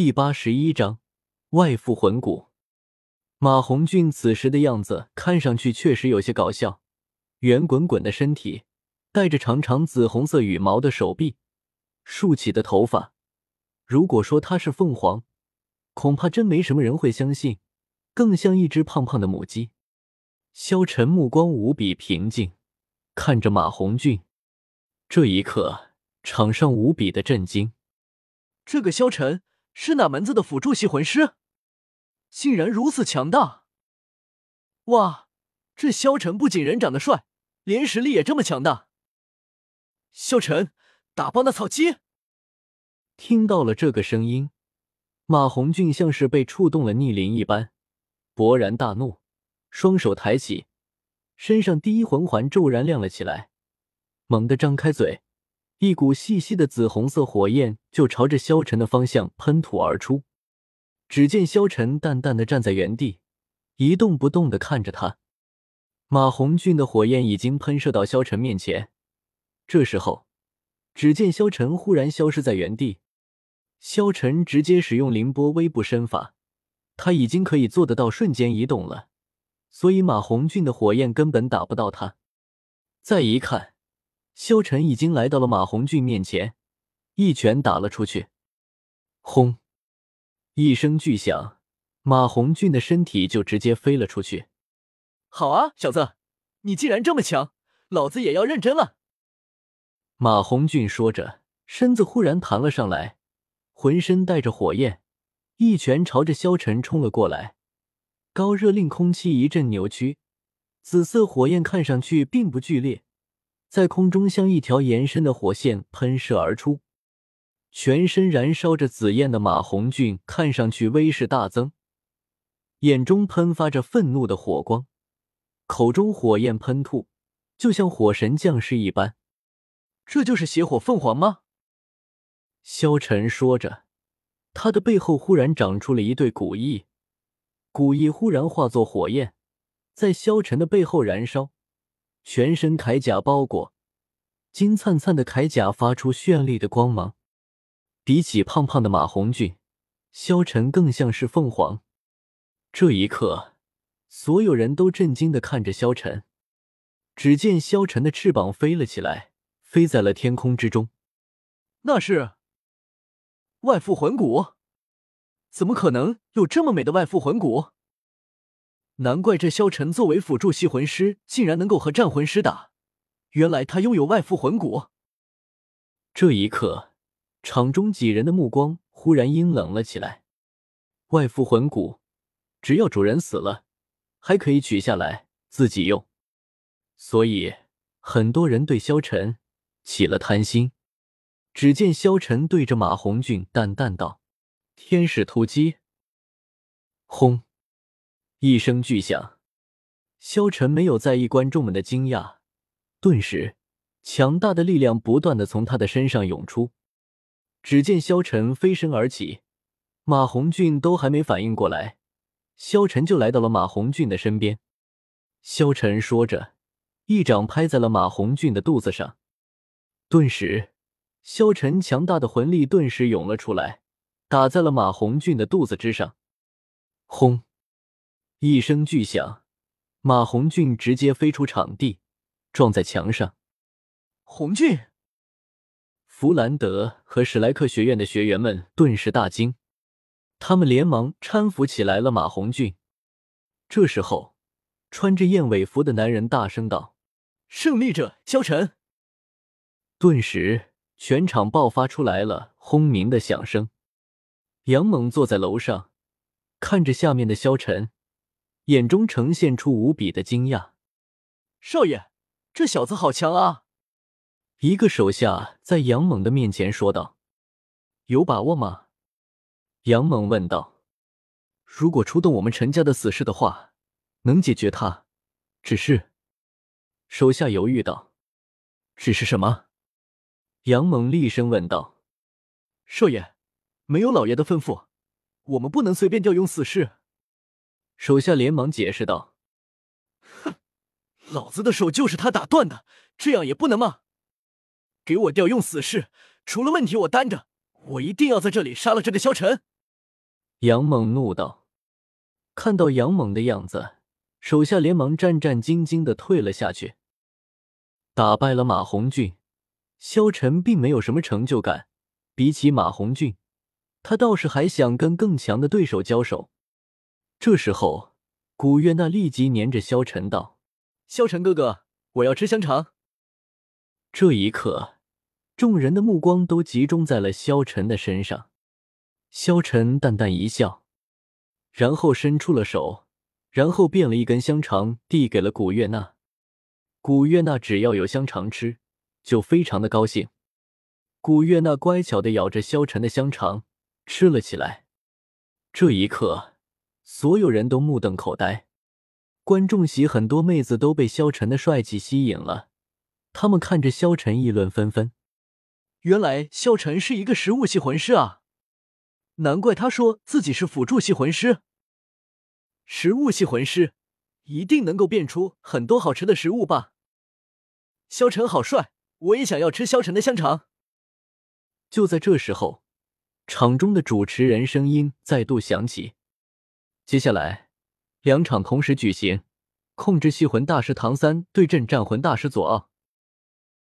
第八十一章外附魂骨。马红俊此时的样子看上去确实有些搞笑，圆滚滚的身体，带着长长紫红色羽毛的手臂，竖起的头发。如果说他是凤凰，恐怕真没什么人会相信，更像一只胖胖的母鸡。萧晨目光无比平静，看着马红俊。这一刻，场上无比的震惊。这个萧晨是哪门子的辅助系魂师？竟然如此强大！哇，这萧晨不仅人长得帅，连实力也这么强大。萧晨，打爆那草鸡！听到了这个声音，马红俊像是被触动了逆鳞一般，勃然大怒，双手抬起，身上第一魂环骤然亮了起来，猛地张开嘴，一股细细的紫红色火焰就朝着萧晨的方向喷吐而出。只见萧晨淡淡的站在原地，一动不动的看着他。马红俊的火焰已经喷射到萧晨面前，这时候，只见萧晨忽然消失在原地。萧晨直接使用凌波微步身法，他已经可以做得到瞬间移动了，所以马红俊的火焰根本打不到他。再一看，萧晨已经来到了马红俊面前，一拳打了出去，轰！一声巨响，马红俊的身体就直接飞了出去。好啊，小子，你既然这么强，老子也要认真了。马红俊说着，身子忽然弹了上来，浑身带着火焰，一拳朝着萧晨冲了过来。高热令空气一阵扭曲，紫色火焰看上去并不剧烈，在空中像一条延伸的火线喷射而出。全身燃烧着紫焰的马红俊看上去威势大增，眼中喷发着愤怒的火光，口中火焰喷吐，就像火神降世一般。这就是邪火凤凰吗？萧晨说着，他的背后忽然长出了一对古翼，古翼忽然化作火焰，在萧晨的背后燃烧，全身铠甲包裹，金灿灿的铠甲发出绚丽的光芒。比起胖胖的马红俊，萧晨更像是凤凰。这一刻，所有人都震惊的看着萧晨。只见萧晨的翅膀飞了起来，飞在了天空之中。那是外附魂骨？怎么可能有这么美的外附魂骨？难怪这萧晨作为辅助系魂师，竟然能够和战魂师打。原来他拥有外附魂骨。这一刻。场中几人的目光忽然阴冷了起来。外附魂骨，只要主人死了，还可以取下来自己用，所以很多人对萧晨起了贪心。只见萧晨对着马红俊淡淡道：“天使突击！”轰！一声巨响，萧晨没有在意观众们的惊讶，顿时强大的力量不断的从他的身上涌出。只见萧晨飞身而起，马红俊都还没反应过来，萧晨就来到了马红俊的身边。萧晨说着，一掌拍在了马红俊的肚子上，顿时，萧晨强大的魂力顿时涌了出来，打在了马红俊的肚子之上。轰！一声巨响，马红俊直接飞出场地，撞在墙上。红俊。弗兰德和史莱克学院的学员们顿时大惊，他们连忙搀扶起来了马红俊。这时候，穿着燕尾服的男人大声道：“胜利者萧晨！”顿时，全场爆发出来了轰鸣的响声。杨猛坐在楼上，看着下面的萧晨，眼中呈现出无比的惊讶：“少爷，这小子好强啊！”一个手下在杨猛的面前说道：“有把握吗？”杨猛问道。“如果出动我们陈家的死士的话，能解决他。只是……”手下犹豫道：“只是什么？”杨猛厉声问道：“少爷，没有老爷的吩咐，我们不能随便调用死士。”手下连忙解释道：“哼，老子的手就是他打断的，这样也不能吗？”给我调用死士，出了问题我担着。我一定要在这里杀了这个萧晨。杨猛怒道。看到杨猛的样子，手下连忙战战兢兢的退了下去。打败了马红俊，萧晨并没有什么成就感。比起马红俊，他倒是还想跟更强的对手交手。这时候，古月娜立即黏着萧晨道：“萧晨哥哥，我要吃香肠。”这一刻，众人的目光都集中在了萧晨的身上。萧晨淡淡一笑，然后伸出了手，然后变了一根香肠递给了古月娜。古月娜只要有香肠吃，就非常的高兴。古月娜乖巧的咬着萧晨的香肠吃了起来。这一刻，所有人都目瞪口呆。观众席很多妹子都被萧晨的帅气吸引了，他们看着萧晨议论纷纷。原来萧晨是一个食物系魂师啊！难怪他说自己是辅助系魂师。食物系魂师一定能够变出很多好吃的食物吧？萧晨好帅，我也想要吃萧晨的香肠。就在这时候，场中的主持人声音再度响起：“接下来，两场同时举行，控制系魂大师唐三对阵战魂大师左傲。”